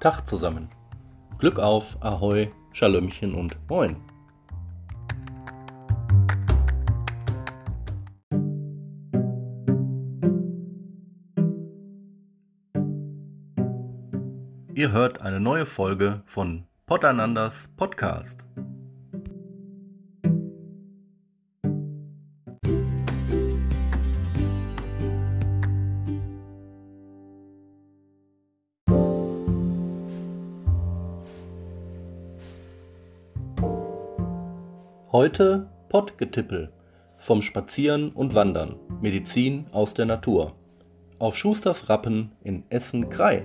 Tag zusammen. Glück auf, Ahoi, Schalömchen und Moin. Ihr hört eine neue Folge von Potterlanders Podcast. Heute Pottgetippel vom Spazieren und Wandern, Medizin aus der Natur. Auf Schusters Rappen in Essen-Krei.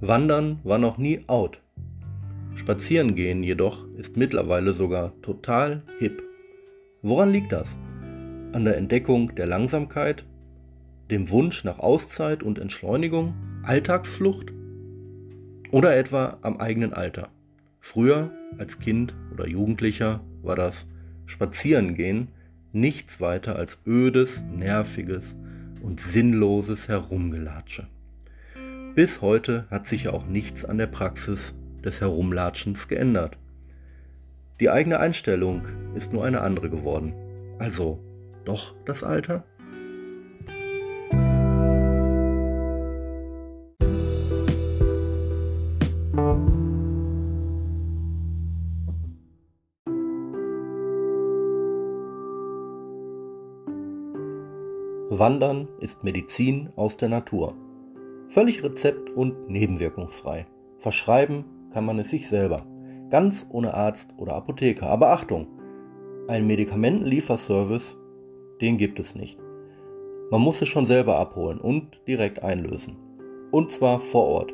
Wandern war noch nie out. Spazierengehen jedoch ist mittlerweile sogar total hip. Woran liegt das? An der Entdeckung der Langsamkeit, dem Wunsch nach Auszeit und Entschleunigung, Alltagsflucht oder etwa am eigenen Alter. Früher, als Kind oder Jugendlicher, war das Spazierengehen nichts weiter als ödes, nerviges und sinnloses Herumgelatsche. Bis heute hat sich ja auch nichts an der Praxis des Herumlatschens geändert. Die eigene Einstellung ist nur eine andere geworden. Also doch das Alter? Wandern ist Medizin aus der Natur. Völlig rezept- und nebenwirkungsfrei. Verschreiben kann man es sich selber. Ganz ohne Arzt oder Apotheker. Aber Achtung! Ein Medikamentenlieferservice, den gibt es nicht. Man muss es schon selber abholen und direkt einlösen. Und zwar vor Ort.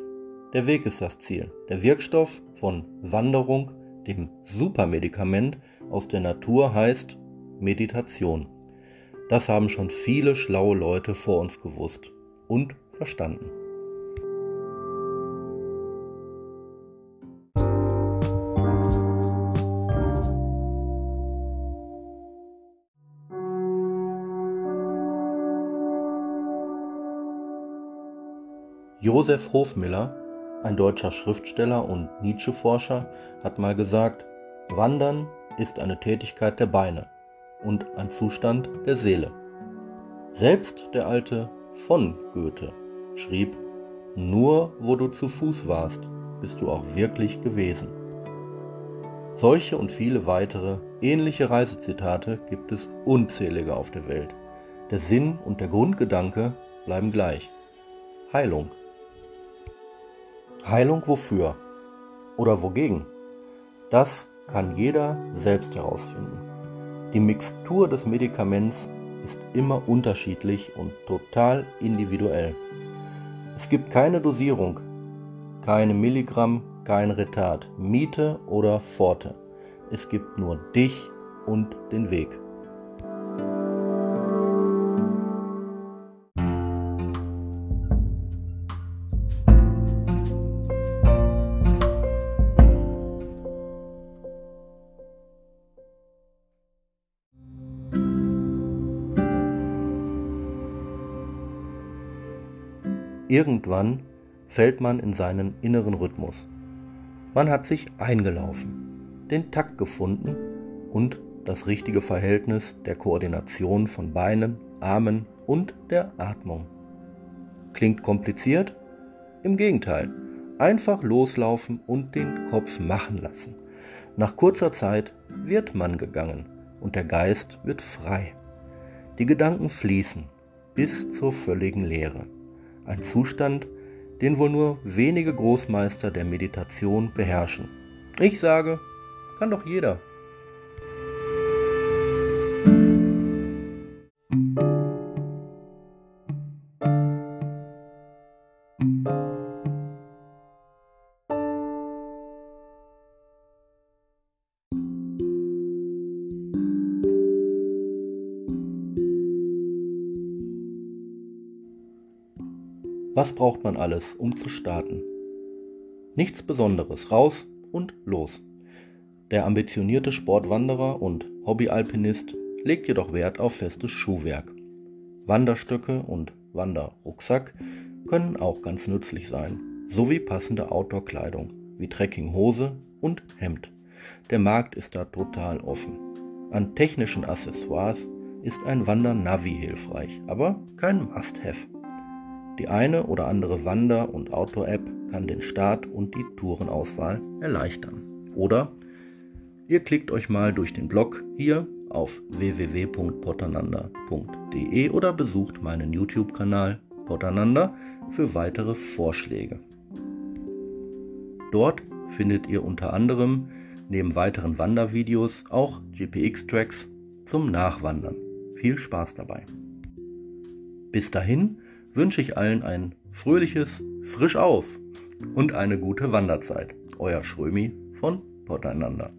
Der Weg ist das Ziel. Der Wirkstoff von Wanderung, dem Supermedikament aus der Natur heißt Meditation. Das haben schon viele schlaue Leute vor uns gewusst und verstanden. Josef Hofmiller, ein deutscher Schriftsteller und Nietzsche-Forscher, hat mal gesagt, Wandern ist eine Tätigkeit der Beine und ein Zustand der Seele. Selbst der alte von Goethe schrieb, nur wo du zu Fuß warst, bist du auch wirklich gewesen. Solche und viele weitere ähnliche Reisezitate gibt es unzählige auf der Welt. Der Sinn und der Grundgedanke bleiben gleich. Heilung. Heilung wofür oder wogegen? Das kann jeder selbst herausfinden. Die Mixtur des Medikaments ist immer unterschiedlich und total individuell. Es gibt keine Dosierung, keine Milligramm, kein Retard, Miete oder Pforte. Es gibt nur dich und den Weg. Irgendwann fällt man in seinen inneren Rhythmus. Man hat sich eingelaufen, den Takt gefunden und das richtige Verhältnis der Koordination von Beinen, Armen und der Atmung. Klingt kompliziert? Im Gegenteil, einfach loslaufen und den Kopf machen lassen. Nach kurzer Zeit wird man gegangen und der Geist wird frei. Die Gedanken fließen bis zur völligen Leere. Ein Zustand, den wohl nur wenige Großmeister der Meditation beherrschen. Ich sage, kann doch jeder. Was braucht man alles, um zu starten? Nichts Besonderes, raus und los. Der ambitionierte Sportwanderer und Hobbyalpinist legt jedoch Wert auf festes Schuhwerk. Wanderstöcke und Wanderrucksack können auch ganz nützlich sein, sowie passende Outdoor-Kleidung wie Trekkinghose und Hemd. Der Markt ist da total offen. An technischen Accessoires ist ein Wander-Navi hilfreich, aber kein Must-Have. Die eine oder andere Wander- und Outdoor-App kann den Start und die Tourenauswahl erleichtern. Oder ihr klickt euch mal durch den Blog hier auf www.potananda.de oder besucht meinen YouTube-Kanal Potananda für weitere Vorschläge. Dort findet ihr unter anderem neben weiteren Wandervideos auch GPX-Tracks zum Nachwandern. Viel Spaß dabei. Bis dahin wünsche ich allen ein fröhliches Frisch auf und eine gute Wanderzeit. Euer Schrömi von Poteinander.